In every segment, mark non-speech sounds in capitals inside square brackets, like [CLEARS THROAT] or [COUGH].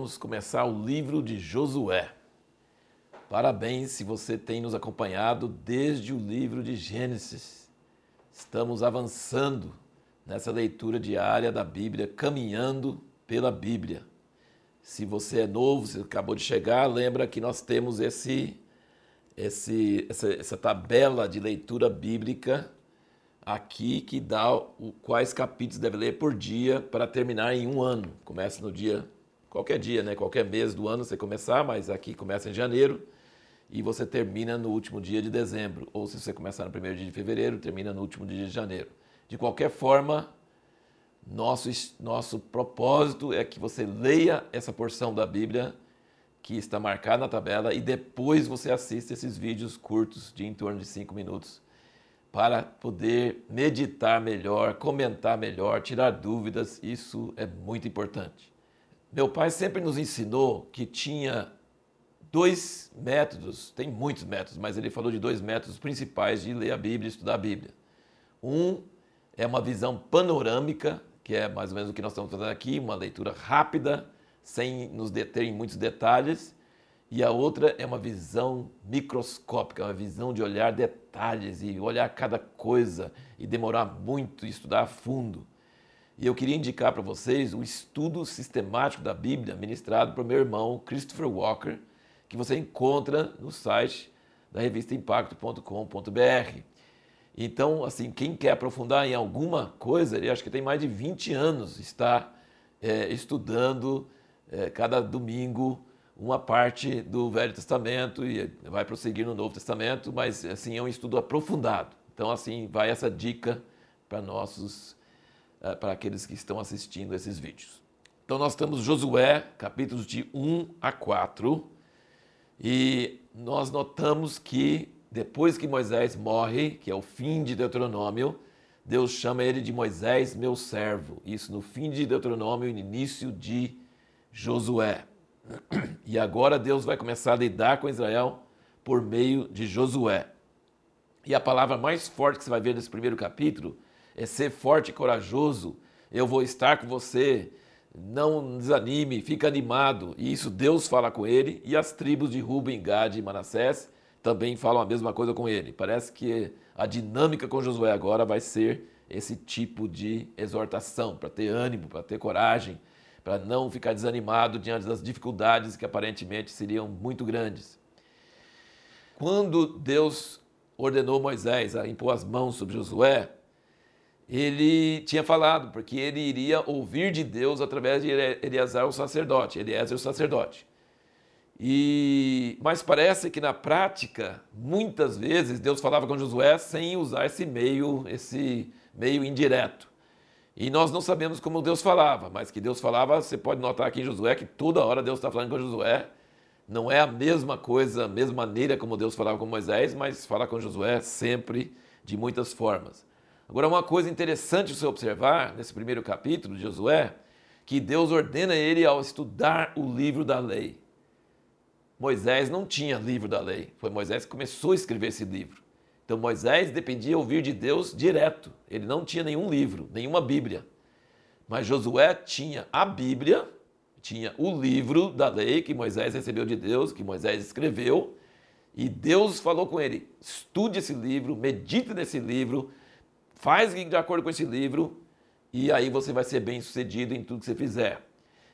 vamos começar o livro de Josué. Parabéns se você tem nos acompanhado desde o livro de Gênesis. Estamos avançando nessa leitura diária da Bíblia, caminhando pela Bíblia. Se você é novo, se acabou de chegar, lembra que nós temos esse, esse, essa, essa tabela de leitura bíblica aqui que dá o, quais capítulos deve ler por dia para terminar em um ano. Começa no dia, qualquer dia, né? qualquer mês do ano você começar, mas aqui começa em janeiro e você termina no último dia de dezembro. Ou se você começar no primeiro dia de fevereiro, termina no último dia de janeiro. De qualquer forma, nosso, nosso propósito é que você leia essa porção da Bíblia que está marcada na tabela e depois você assista esses vídeos curtos de em torno de cinco minutos para poder meditar melhor, comentar melhor, tirar dúvidas. Isso é muito importante. Meu pai sempre nos ensinou que tinha dois métodos, tem muitos métodos, mas ele falou de dois métodos principais de ler a Bíblia e estudar a Bíblia. Um é uma visão panorâmica, que é mais ou menos o que nós estamos fazendo aqui, uma leitura rápida, sem nos deter em muitos detalhes. E a outra é uma visão microscópica, uma visão de olhar detalhes e olhar cada coisa e demorar muito e estudar a fundo. E eu queria indicar para vocês o estudo sistemático da Bíblia ministrado por meu irmão Christopher Walker, que você encontra no site da revista impacto.com.br. Então, assim, quem quer aprofundar em alguma coisa, ele acho que tem mais de 20 anos, está é, estudando é, cada domingo uma parte do Velho Testamento e vai prosseguir no Novo Testamento, mas assim é um estudo aprofundado. Então, assim, vai essa dica para nossos, é, para aqueles que estão assistindo esses vídeos. Então, nós temos Josué, capítulos de 1 a 4. E nós notamos que depois que Moisés morre, que é o fim de Deuteronômio, Deus chama ele de Moisés, meu servo. Isso no fim de Deuteronômio e no início de Josué. [CLEARS THROAT] E agora Deus vai começar a lidar com Israel por meio de Josué. E a palavra mais forte que você vai ver nesse primeiro capítulo é ser forte e corajoso. Eu vou estar com você, não desanime, fica animado. E isso Deus fala com ele, e as tribos de Ruben, Gad e Manassés também falam a mesma coisa com ele. Parece que a dinâmica com Josué agora vai ser esse tipo de exortação, para ter ânimo, para ter coragem, para não ficar desanimado diante das dificuldades que aparentemente seriam muito grandes. Quando Deus ordenou Moisés a impor as mãos sobre Josué, ele tinha falado, porque ele iria ouvir de Deus através de Eleazar o sacerdote, Eliezer o sacerdote. E, mas parece que na prática, muitas vezes, Deus falava com Josué sem usar esse meio, esse meio indireto. E nós não sabemos como Deus falava, mas que Deus falava, você pode notar aqui em Josué que toda hora Deus está falando com Josué. Não é a mesma coisa, a mesma maneira como Deus falava com Moisés, mas fala com Josué sempre de muitas formas. Agora, uma coisa interessante você observar nesse primeiro capítulo de Josué, que Deus ordena ele ao estudar o livro da lei. Moisés não tinha livro da lei, foi Moisés que começou a escrever esse livro. Então Moisés dependia ouvir de Deus direto, ele não tinha nenhum livro, nenhuma Bíblia. Mas Josué tinha a Bíblia, tinha o livro da lei que Moisés recebeu de Deus, que Moisés escreveu, e Deus falou com ele: estude esse livro, medite nesse livro, Faz de acordo com esse livro e aí você vai ser bem sucedido em tudo que você fizer.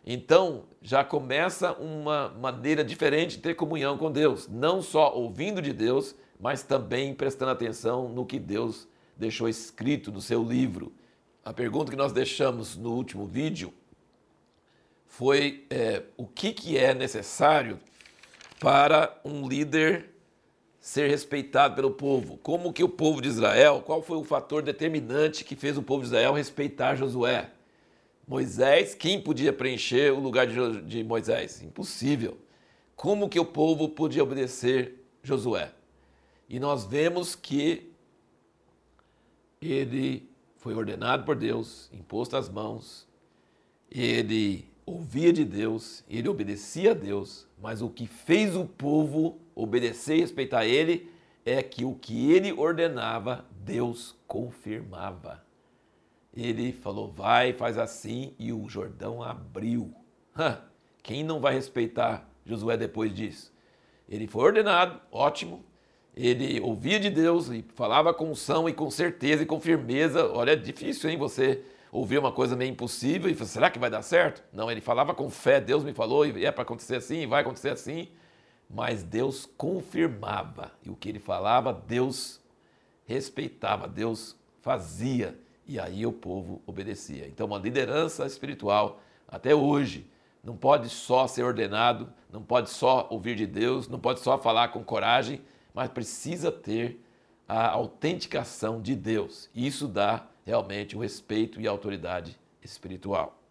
Então, já começa uma maneira diferente de ter comunhão com Deus, não só ouvindo de Deus, mas também prestando atenção no que Deus deixou escrito no seu livro. A pergunta que nós deixamos no último vídeo foi é, o que, que é necessário para um líder ser respeitado pelo povo. Como que o povo de Israel, qual foi o fator determinante que fez o povo de Israel respeitar Josué? Moisés, quem podia preencher o lugar de, Moisés? Impossível. Como que o povo podia obedecer Josué? E nós vemos que ele foi ordenado por Deus, imposto as mãos, ele ouvia de Deus, ele obedecia a Deus, mas o que fez o povo obedecer e respeitar ele é que o que ele ordenava, Deus confirmava. Ele falou, vai, faz assim, e o Jordão abriu. Quem não vai respeitar Josué depois disso? Ele foi ordenado, ótimo. Ele ouvia de Deus e falava com unção e com certeza e com firmeza. Olha, é difícil, hein? Você ouvir uma coisa meio impossível e falar, será que vai dar certo? Não, ele falava com fé, Deus me falou e é para acontecer assim, vai acontecer assim. Mas Deus confirmava e o que ele falava, Deus respeitava, Deus fazia e aí o povo obedecia. Então, uma liderança espiritual, até hoje, não pode só ser ordenado, não pode só ouvir de Deus, não pode só falar com coragem, mas precisa ter a autenticação de Deus. Isso dá realmente o respeito e a autoridade espiritual.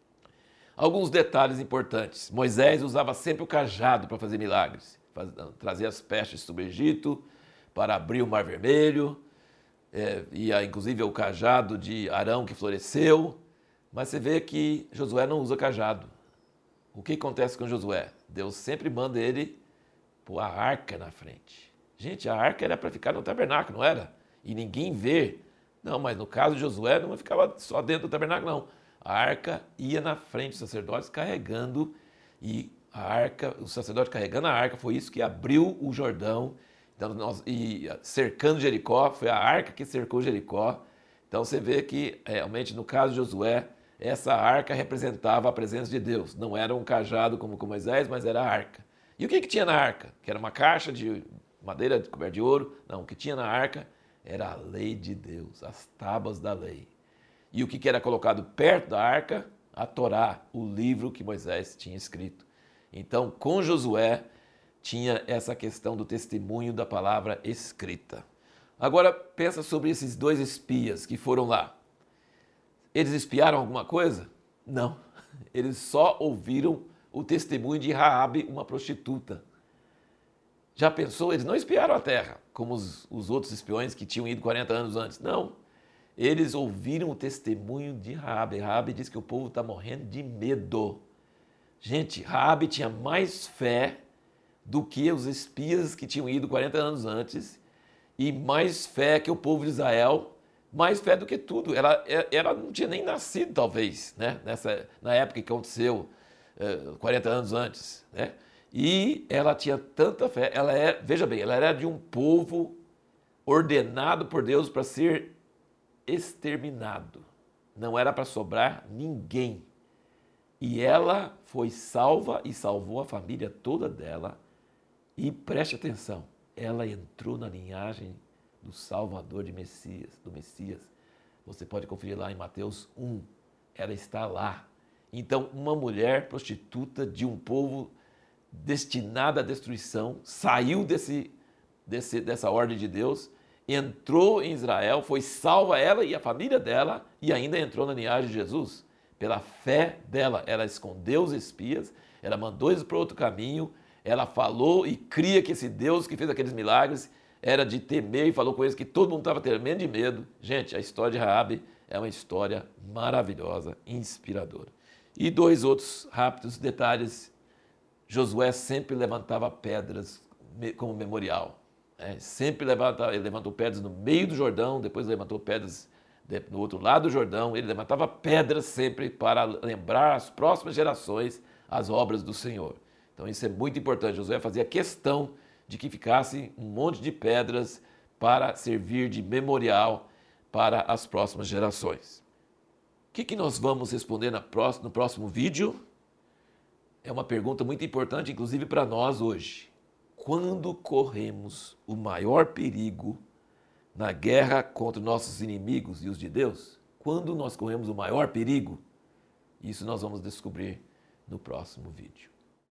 Alguns detalhes importantes. Moisés usava sempre o cajado para fazer milagres, trazer as pestes sobre o Egito, para abrir o Mar Vermelho, é, e inclusive o cajado de Arão que floresceu. Mas você vê que Josué não usa cajado. O que acontece com Josué? Deus sempre manda ele pôr a arca na frente. Gente, a arca era para ficar no tabernáculo, não era? E ninguém vê. Não, mas no caso de Josué não ficava só dentro do tabernáculo, não. A arca ia na frente dos sacerdotes carregando e a arca, o sacerdote carregando a arca, foi isso que abriu o Jordão então, nós, e cercando Jericó, foi a arca que cercou Jericó. Então você vê que realmente no caso de Josué, essa arca representava a presença de Deus. Não era um cajado como com Moisés, mas era a arca. E o que, que tinha na arca? Que era uma caixa de madeira coberta de ouro. Não, o que tinha na arca era a lei de Deus, as tábuas da lei. E o que, era colocado perto da arca? A Torá, o livro que Moisés tinha escrito. Então, com Josué, tinha essa questão do testemunho da palavra escrita. Agora pensa sobre esses dois espias que foram lá. Eles espiaram alguma coisa? Não. [LAUGHS] Eles só ouviram o testemunho de Raabe, uma prostituta. Já pensou? Eles não espiaram a terra, como os, os outros espiões que tinham ido 40 anos antes. Não. Eles ouviram o testemunho de Raabe. Raabe diz que o povo está morrendo de medo. Gente, Raabe tinha mais fé do que os espias que tinham ido 40 anos antes e mais fé que o povo de Israel, mais fé do que tudo. Ela, ela não tinha nem nascido, talvez, né? Nessa, na época que aconteceu, 40 eh, anos antes. Né? E ela tinha tanta fé, ela é, veja bem, ela era de um povo ordenado por Deus para ser exterminado. Não era para sobrar ninguém. E ela foi salva e salvou a família toda dela e preste atenção, ela entrou na linhagem do Salvador de Messias, do Messias. Você pode conferir lá em Mateus 1. Ela está lá. Então, uma mulher prostituta de um povo destinado à destruição saiu desse, desse, dessa ordem de Deus, entrou em Israel, foi salva ela e a família dela e ainda entrou na linhagem de Jesus. Pela fé dela, ela escondeu os espias, ela mandou eles para outro caminho ela falou e cria que esse Deus que fez aqueles milagres era de temer e falou com eles que todo mundo estava tremendo de medo. Gente, a história de Raabe é uma história maravilhosa, inspiradora. E dois outros rápidos detalhes. Josué sempre levantava pedras como memorial. Né? Sempre levantava, ele levantou pedras no meio do Jordão, depois levantou pedras no outro lado do Jordão. Ele levantava pedras sempre para lembrar as próximas gerações as obras do Senhor. Então isso é muito importante. Josué fazia questão de que ficasse um monte de pedras para servir de memorial para as próximas gerações. O que, que nós vamos responder no próximo vídeo? É uma pergunta muito importante, inclusive para nós hoje. Quando corremos o maior perigo na guerra contra nossos inimigos e os de Deus? Quando nós corremos o maior perigo? Isso nós vamos descobrir no próximo vídeo.